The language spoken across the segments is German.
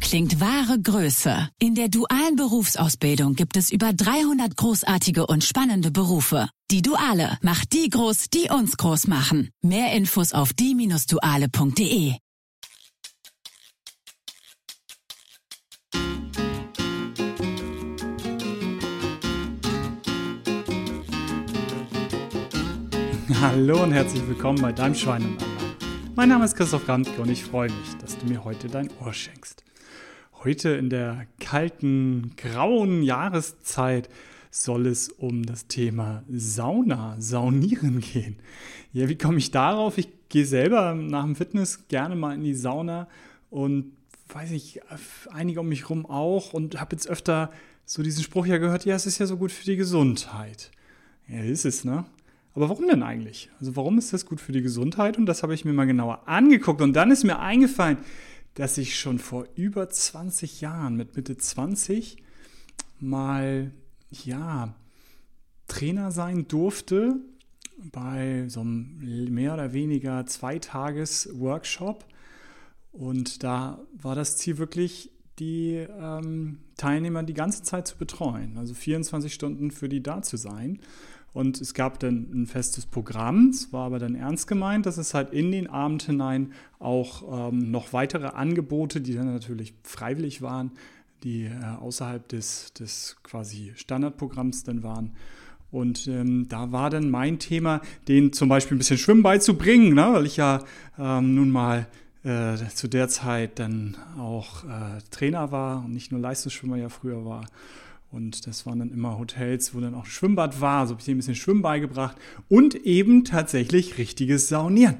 Klingt wahre Größe. In der dualen Berufsausbildung gibt es über 300 großartige und spannende Berufe. Die Duale macht die groß, die uns groß machen. Mehr Infos auf die-duale.de. Hallo und herzlich willkommen bei deinem Schwein. Mein Name ist Christoph Randke und ich freue mich, dass du mir heute dein Ohr schenkst. Heute in der kalten, grauen Jahreszeit soll es um das Thema Sauna, Saunieren gehen. Ja, wie komme ich darauf? Ich gehe selber nach dem Fitness gerne mal in die Sauna und weiß ich, einige um mich rum auch und habe jetzt öfter so diesen Spruch ja gehört, ja, es ist ja so gut für die Gesundheit. Ja, ist es, ne? Aber warum denn eigentlich? Also warum ist das gut für die Gesundheit? Und das habe ich mir mal genauer angeguckt. Und dann ist mir eingefallen, dass ich schon vor über 20 Jahren, mit Mitte 20, mal, ja, Trainer sein durfte bei so einem mehr oder weniger Zweitages-Workshop. Und da war das Ziel wirklich, die ähm, Teilnehmer die ganze Zeit zu betreuen, also 24 Stunden für die da zu sein. Und es gab dann ein festes Programm, es war aber dann ernst gemeint, dass es halt in den Abend hinein auch ähm, noch weitere Angebote, die dann natürlich freiwillig waren, die äh, außerhalb des, des quasi Standardprogramms dann waren. Und ähm, da war dann mein Thema, den zum Beispiel ein bisschen Schwimmen beizubringen, ne? weil ich ja ähm, nun mal äh, zu der Zeit dann auch äh, Trainer war und nicht nur Leistungsschwimmer ja früher war. Und das waren dann immer Hotels, wo dann auch ein Schwimmbad war. So habe ich denen ein bisschen Schwimmen beigebracht. Und eben tatsächlich richtiges Saunieren.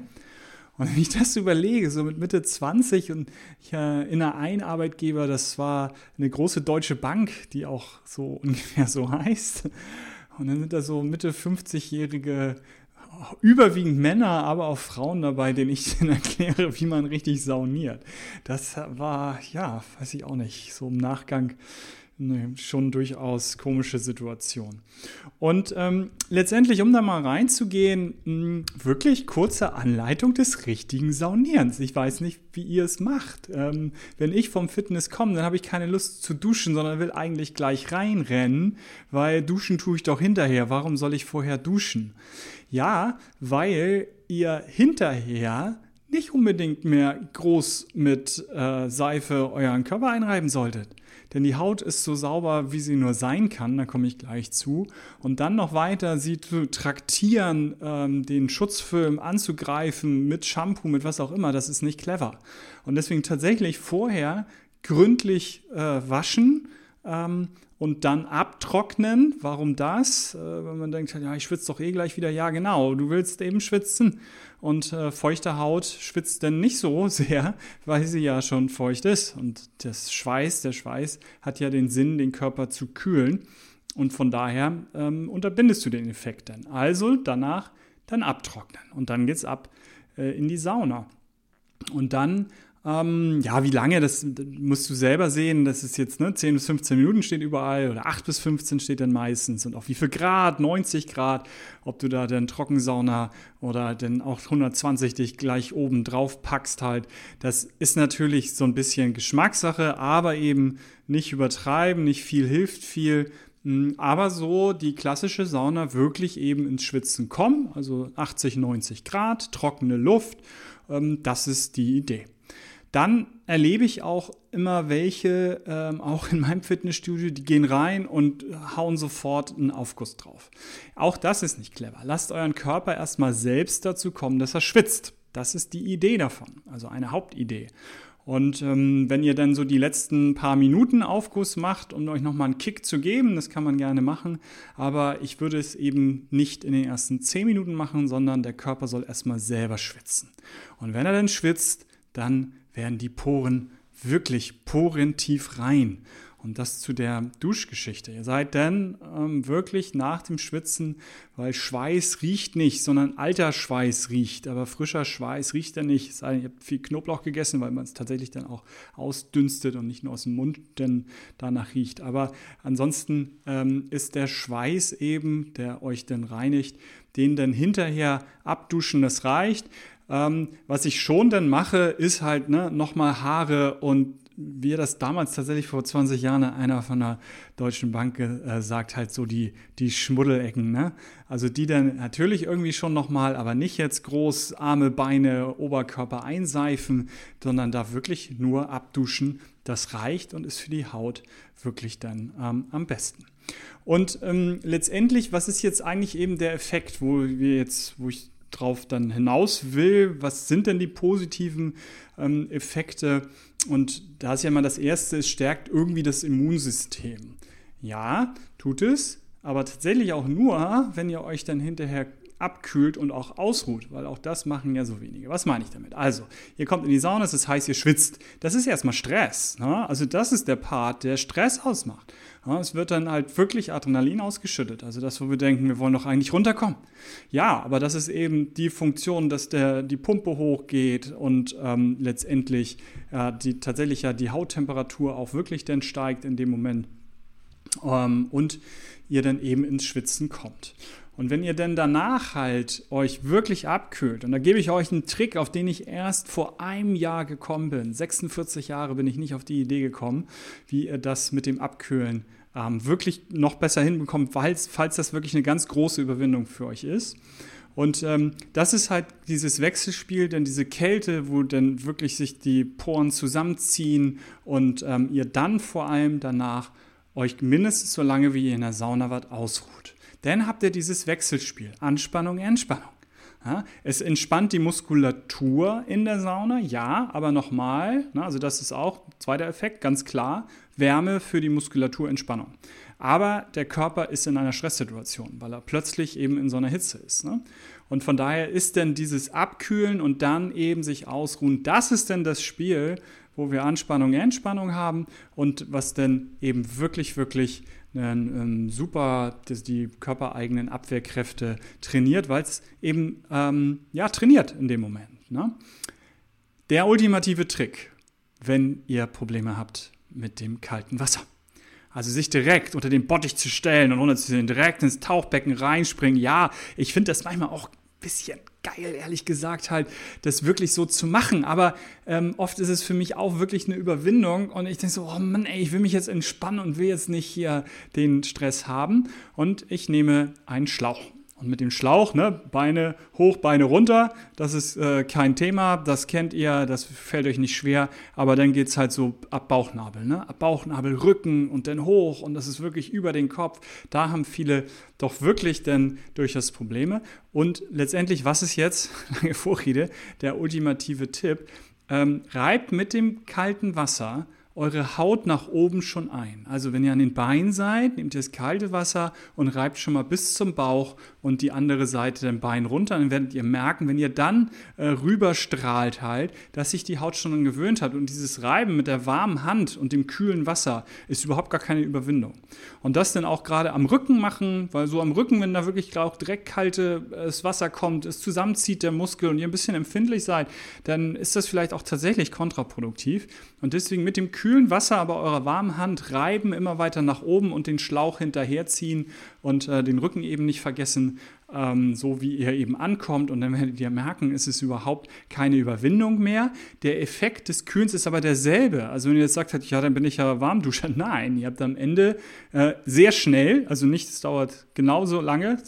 Und wenn ich das überlege, so mit Mitte 20 und ich äh, in einer Einarbeitgeber, das war eine große deutsche Bank, die auch so ungefähr so heißt. Und dann sind da so Mitte 50-jährige, überwiegend Männer, aber auch Frauen dabei, denen ich dann erkläre, wie man richtig sauniert. Das war, ja, weiß ich auch nicht, so im Nachgang Nee, schon durchaus komische Situation. Und ähm, letztendlich, um da mal reinzugehen, mh, hm, wirklich kurze Anleitung des richtigen Saunierens. Ich weiß nicht, wie ihr es macht. Ähm, wenn ich vom Fitness komme, dann habe ich keine Lust zu duschen, sondern will eigentlich gleich reinrennen, weil duschen tue ich doch hinterher. Warum soll ich vorher duschen? Ja, weil ihr hinterher nicht unbedingt mehr groß mit äh, Seife euren Körper einreiben solltet. Denn die Haut ist so sauber, wie sie nur sein kann, da komme ich gleich zu. Und dann noch weiter sie zu traktieren, ähm, den Schutzfilm anzugreifen mit Shampoo, mit was auch immer, das ist nicht clever. Und deswegen tatsächlich vorher gründlich äh, waschen, ähm, und dann abtrocknen. Warum das? Äh, wenn man denkt, ja, ich schwitze doch eh gleich wieder. Ja, genau, du willst eben schwitzen. Und äh, feuchte Haut schwitzt dann nicht so sehr, weil sie ja schon feucht ist. Und das Schweiß, der Schweiß hat ja den Sinn, den Körper zu kühlen. Und von daher ähm, unterbindest du den Effekt dann. Also danach dann abtrocknen. Und dann geht's ab äh, in die Sauna. Und dann ähm, ja, wie lange, das musst du selber sehen. Das ist jetzt ne, 10 bis 15 Minuten steht überall oder 8 bis 15 steht dann meistens. Und auch wie viel Grad, 90 Grad, ob du da dann Trockensauna oder dann auch 120 dich gleich oben drauf packst halt. Das ist natürlich so ein bisschen Geschmackssache, aber eben nicht übertreiben, nicht viel hilft viel. Hm, aber so die klassische Sauna wirklich eben ins Schwitzen kommen, also 80, 90 Grad, trockene Luft, ähm, das ist die Idee. Dann erlebe ich auch immer welche, ähm, auch in meinem Fitnessstudio, die gehen rein und hauen sofort einen Aufguss drauf. Auch das ist nicht clever. Lasst euren Körper erstmal selbst dazu kommen, dass er schwitzt. Das ist die Idee davon, also eine Hauptidee. Und ähm, wenn ihr dann so die letzten paar Minuten Aufguss macht, um euch nochmal einen Kick zu geben, das kann man gerne machen, aber ich würde es eben nicht in den ersten zehn Minuten machen, sondern der Körper soll erstmal selber schwitzen. Und wenn er dann schwitzt, dann werden die Poren wirklich porentief rein. Und das zu der Duschgeschichte. Ihr seid dann ähm, wirklich nach dem Schwitzen, weil Schweiß riecht nicht, sondern alter Schweiß riecht, aber frischer Schweiß riecht er nicht. Ihr habt viel Knoblauch gegessen, weil man es tatsächlich dann auch ausdünstet und nicht nur aus dem Mund denn danach riecht. Aber ansonsten ähm, ist der Schweiß eben, der euch dann reinigt, den dann hinterher abduschen, das reicht. Ähm, was ich schon dann mache, ist halt ne, nochmal Haare und wie er das damals tatsächlich vor 20 Jahren einer von der Deutschen Bank äh, sagt, halt so die, die Schmuddelecken. Ne? Also die dann natürlich irgendwie schon nochmal, aber nicht jetzt groß Arme, Beine, Oberkörper einseifen, sondern da wirklich nur abduschen. Das reicht und ist für die Haut wirklich dann ähm, am besten. Und ähm, letztendlich, was ist jetzt eigentlich eben der Effekt, wo wir jetzt, wo ich drauf dann hinaus will, was sind denn die positiven ähm, Effekte? Und da ist ja mal das Erste, es stärkt irgendwie das Immunsystem. Ja, tut es, aber tatsächlich auch nur, wenn ihr euch dann hinterher abkühlt und auch ausruht, weil auch das machen ja so wenige. Was meine ich damit? Also, ihr kommt in die Sauna, es ist heiß, ihr schwitzt. Das ist erstmal Stress. Ne? Also, das ist der Part, der Stress ausmacht. Ja, es wird dann halt wirklich Adrenalin ausgeschüttet. Also das, wo wir denken, wir wollen doch eigentlich runterkommen. Ja, aber das ist eben die Funktion, dass der, die Pumpe hochgeht und ähm, letztendlich äh, die, tatsächlich ja die Hauttemperatur auch wirklich dann steigt in dem Moment ähm, und ihr dann eben ins Schwitzen kommt. Und wenn ihr denn danach halt euch wirklich abkühlt, und da gebe ich euch einen Trick, auf den ich erst vor einem Jahr gekommen bin, 46 Jahre bin ich nicht auf die Idee gekommen, wie ihr das mit dem Abkühlen ähm, wirklich noch besser hinbekommt, falls, falls das wirklich eine ganz große Überwindung für euch ist. Und ähm, das ist halt dieses Wechselspiel, denn diese Kälte, wo dann wirklich sich die Poren zusammenziehen und ähm, ihr dann vor allem danach euch mindestens so lange, wie ihr in der Sauna wart, ausruht. Dann habt ihr dieses Wechselspiel, Anspannung, Entspannung. Ja, es entspannt die Muskulatur in der Sauna, ja, aber nochmal, ne, also das ist auch zweiter Effekt, ganz klar, Wärme für die Muskulaturentspannung. Aber der Körper ist in einer Stresssituation, weil er plötzlich eben in so einer Hitze ist. Ne? Und von daher ist denn dieses Abkühlen und dann eben sich ausruhen, das ist denn das Spiel, wo wir Anspannung, Entspannung haben und was denn eben wirklich, wirklich ähm, super das, die körpereigenen Abwehrkräfte trainiert, weil es eben ähm, ja, trainiert in dem Moment. Ne? Der ultimative Trick, wenn ihr Probleme habt mit dem kalten Wasser. Also sich direkt unter den Bottich zu stellen und runterzuziehen, direkt ins Tauchbecken reinspringen. Ja, ich finde das manchmal auch ein bisschen geil, ehrlich gesagt, halt, das wirklich so zu machen. Aber ähm, oft ist es für mich auch wirklich eine Überwindung und ich denke so, oh Mann, ey, ich will mich jetzt entspannen und will jetzt nicht hier den Stress haben. Und ich nehme einen Schlauch. Und mit dem Schlauch, ne, Beine hoch, Beine runter, das ist äh, kein Thema, das kennt ihr, das fällt euch nicht schwer, aber dann geht es halt so ab Bauchnabel, ne? ab Bauchnabel, Rücken und dann hoch und das ist wirklich über den Kopf. Da haben viele doch wirklich dann durchaus Probleme. Und letztendlich, was ist jetzt, lange Vorrede, der ultimative Tipp, ähm, reibt mit dem kalten Wasser eure Haut nach oben schon ein. Also wenn ihr an den Beinen seid, nehmt ihr das kalte Wasser und reibt schon mal bis zum Bauch und die andere Seite den Bein runter. Dann werdet ihr merken, wenn ihr dann äh, rüberstrahlt halt, dass sich die Haut schon an gewöhnt hat. Und dieses Reiben mit der warmen Hand und dem kühlen Wasser ist überhaupt gar keine Überwindung. Und das dann auch gerade am Rücken machen, weil so am Rücken, wenn da wirklich auch direkt kaltes Wasser kommt, es zusammenzieht der Muskel und ihr ein bisschen empfindlich seid, dann ist das vielleicht auch tatsächlich kontraproduktiv. Und deswegen mit dem kühlen Wasser, aber eurer warmen Hand reiben immer weiter nach oben und den Schlauch hinterherziehen und äh, den Rücken eben nicht vergessen, ähm, so wie ihr eben ankommt. Und dann werdet ihr merken, es ist überhaupt keine Überwindung mehr. Der Effekt des Kühlens ist aber derselbe. Also wenn ihr jetzt sagt, ja, dann bin ich ja Warmduscher. Nein, ihr habt am Ende äh, sehr schnell, also nicht, es dauert genauso lange,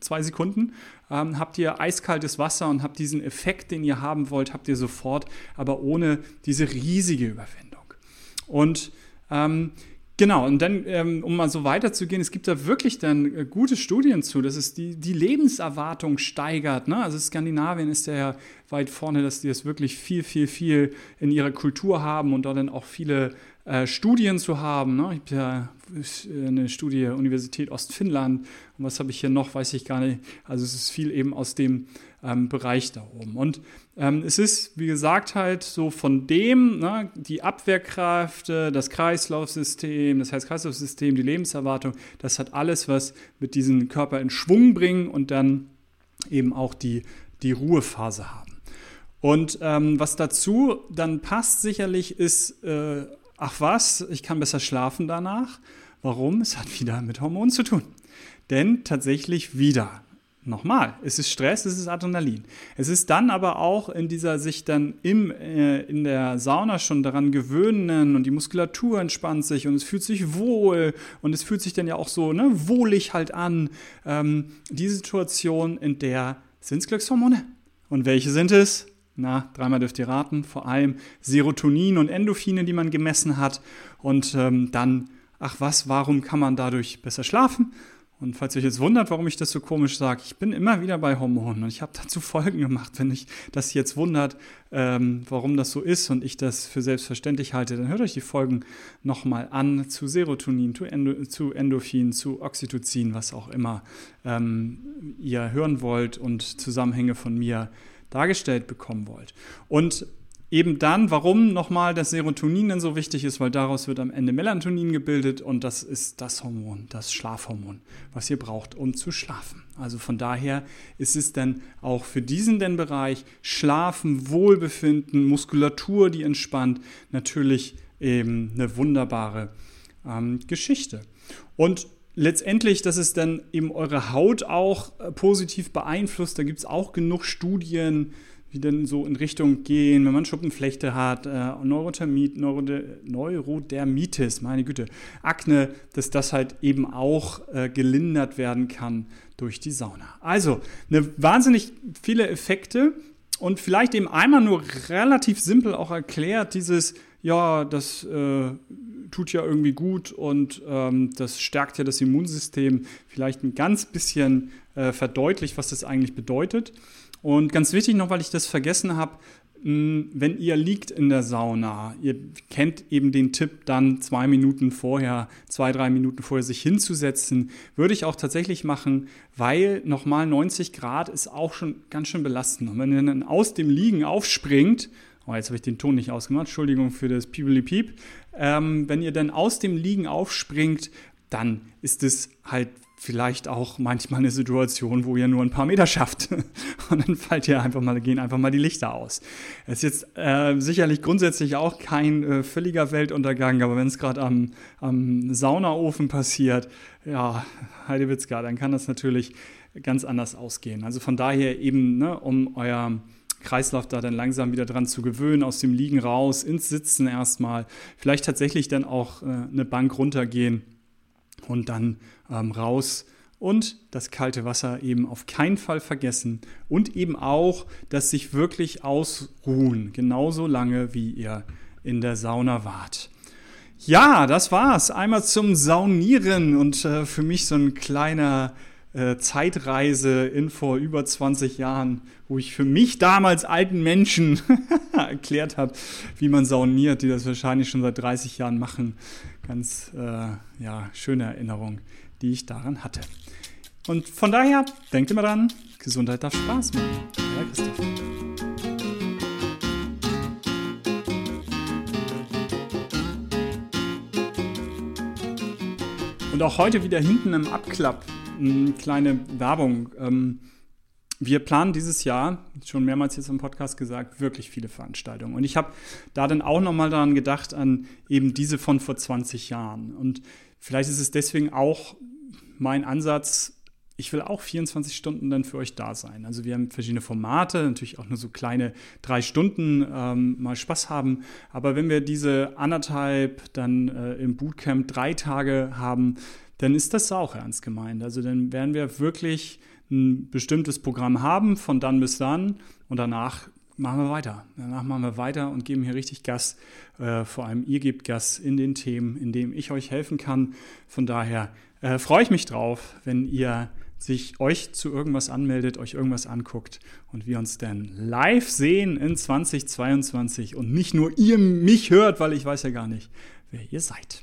zwei Sekunden, ähm, habt ihr eiskaltes Wasser und habt diesen Effekt, den ihr haben wollt, habt ihr sofort, aber ohne diese riesige Überwindung. Und ähm, Genau, und dann, ähm, um mal so weiterzugehen, es gibt da wirklich dann äh, gute Studien zu, dass es die, die Lebenserwartung steigert. Ne? Also Skandinavien ist ja weit vorne, dass die das wirklich viel, viel, viel in ihrer Kultur haben und da dann auch viele äh, Studien zu haben. Ne? Ich habe ja eine Studie Universität Ostfinnland und was habe ich hier noch, weiß ich gar nicht. Also es ist viel eben aus dem ähm, Bereich da oben. Und ähm, es ist, wie gesagt, halt so von dem, ne, die Abwehrkräfte, das Kreislaufsystem, das heißt Kreislaufsystem, die Lebenserwartung, das hat alles was mit diesem Körper in Schwung bringen und dann eben auch die, die Ruhephase haben. Und ähm, was dazu dann passt sicherlich ist, äh, ach was, ich kann besser schlafen danach. Warum? Es hat wieder mit Hormonen zu tun. Denn tatsächlich wieder Nochmal, es ist Stress, es ist Adrenalin. Es ist dann aber auch in dieser sich dann im, äh, in der Sauna schon daran gewöhnen und die Muskulatur entspannt sich und es fühlt sich wohl und es fühlt sich dann ja auch so ne, wohlig halt an. Ähm, die Situation, in der sind es Glückshormone. Und welche sind es? Na, dreimal dürft ihr raten. Vor allem Serotonin und Endorphine, die man gemessen hat. Und ähm, dann, ach was, warum kann man dadurch besser schlafen? Und falls ihr euch jetzt wundert, warum ich das so komisch sage, ich bin immer wieder bei Hormonen und ich habe dazu Folgen gemacht. Wenn euch das jetzt wundert, ähm, warum das so ist und ich das für selbstverständlich halte, dann hört euch die Folgen nochmal an zu Serotonin, zu, Endo, zu Endorphin, zu Oxytocin, was auch immer ähm, ihr hören wollt und Zusammenhänge von mir dargestellt bekommen wollt. Und eben dann, warum nochmal das Serotonin dann so wichtig ist, weil daraus wird am Ende Melatonin gebildet und das ist das Hormon, das Schlafhormon, was ihr braucht, um zu schlafen. Also von daher ist es dann auch für diesen den Bereich Schlafen, Wohlbefinden, Muskulatur, die entspannt, natürlich eben eine wunderbare ähm, Geschichte. Und letztendlich, dass es dann eben eure Haut auch äh, positiv beeinflusst, da gibt es auch genug Studien, die dann so in Richtung gehen, wenn man Schuppenflechte hat, äh, Neurothermit, Neurode, Neurodermitis, meine Güte, Akne, dass das halt eben auch äh, gelindert werden kann durch die Sauna. Also, eine wahnsinnig viele Effekte und vielleicht eben einmal nur relativ simpel auch erklärt, dieses, ja, das äh, tut ja irgendwie gut und ähm, das stärkt ja das Immunsystem, vielleicht ein ganz bisschen äh, verdeutlicht, was das eigentlich bedeutet. Und ganz wichtig noch, weil ich das vergessen habe, wenn ihr liegt in der Sauna, ihr kennt eben den Tipp, dann zwei Minuten vorher, zwei, drei Minuten vorher sich hinzusetzen, würde ich auch tatsächlich machen, weil nochmal 90 Grad ist auch schon ganz schön belastend. Und wenn ihr dann aus dem Liegen aufspringt, oh, jetzt habe ich den Ton nicht ausgemacht, Entschuldigung für das Piebeli Piep, ähm, wenn ihr dann aus dem Liegen aufspringt, dann ist es halt vielleicht auch manchmal eine Situation, wo ihr nur ein paar Meter schafft und dann fallt ihr einfach mal, gehen einfach mal die Lichter aus. Es ist jetzt äh, sicherlich grundsätzlich auch kein äh, völliger Weltuntergang, aber wenn es gerade am, am Saunaofen passiert, ja, Heidewitzka, dann kann das natürlich ganz anders ausgehen. Also von daher eben, ne, um euer Kreislauf da dann langsam wieder dran zu gewöhnen, aus dem Liegen raus, ins Sitzen erstmal, vielleicht tatsächlich dann auch äh, eine Bank runtergehen und dann ähm, raus und das kalte Wasser eben auf keinen Fall vergessen und eben auch das sich wirklich ausruhen, genauso lange wie ihr in der Sauna wart. Ja, das war's. Einmal zum Saunieren und äh, für mich so ein kleiner äh, Zeitreise in vor über 20 Jahren, wo ich für mich damals alten Menschen erklärt habe, wie man sauniert, die das wahrscheinlich schon seit 30 Jahren machen. Ganz äh, ja, schöne Erinnerung die ich daran hatte. Und von daher, denkt immer dran, Gesundheit darf Spaß machen. Ja, Christoph. Und auch heute wieder hinten im Abklapp eine kleine Werbung. Ähm, wir planen dieses Jahr, schon mehrmals jetzt im Podcast gesagt, wirklich viele Veranstaltungen. Und ich habe da dann auch nochmal daran gedacht, an eben diese von vor 20 Jahren. Und vielleicht ist es deswegen auch mein Ansatz, ich will auch 24 Stunden dann für euch da sein. Also wir haben verschiedene Formate, natürlich auch nur so kleine drei Stunden ähm, mal Spaß haben. Aber wenn wir diese anderthalb dann äh, im Bootcamp drei Tage haben, dann ist das auch ernst gemeint. Also dann werden wir wirklich ein bestimmtes Programm haben, von dann bis dann und danach machen wir weiter. Danach machen wir weiter und geben hier richtig Gas. Äh, vor allem ihr gebt Gas in den Themen, in denen ich euch helfen kann. Von daher äh, freue ich mich drauf, wenn ihr sich euch zu irgendwas anmeldet, euch irgendwas anguckt und wir uns dann live sehen in 2022 und nicht nur ihr mich hört, weil ich weiß ja gar nicht, wer ihr seid.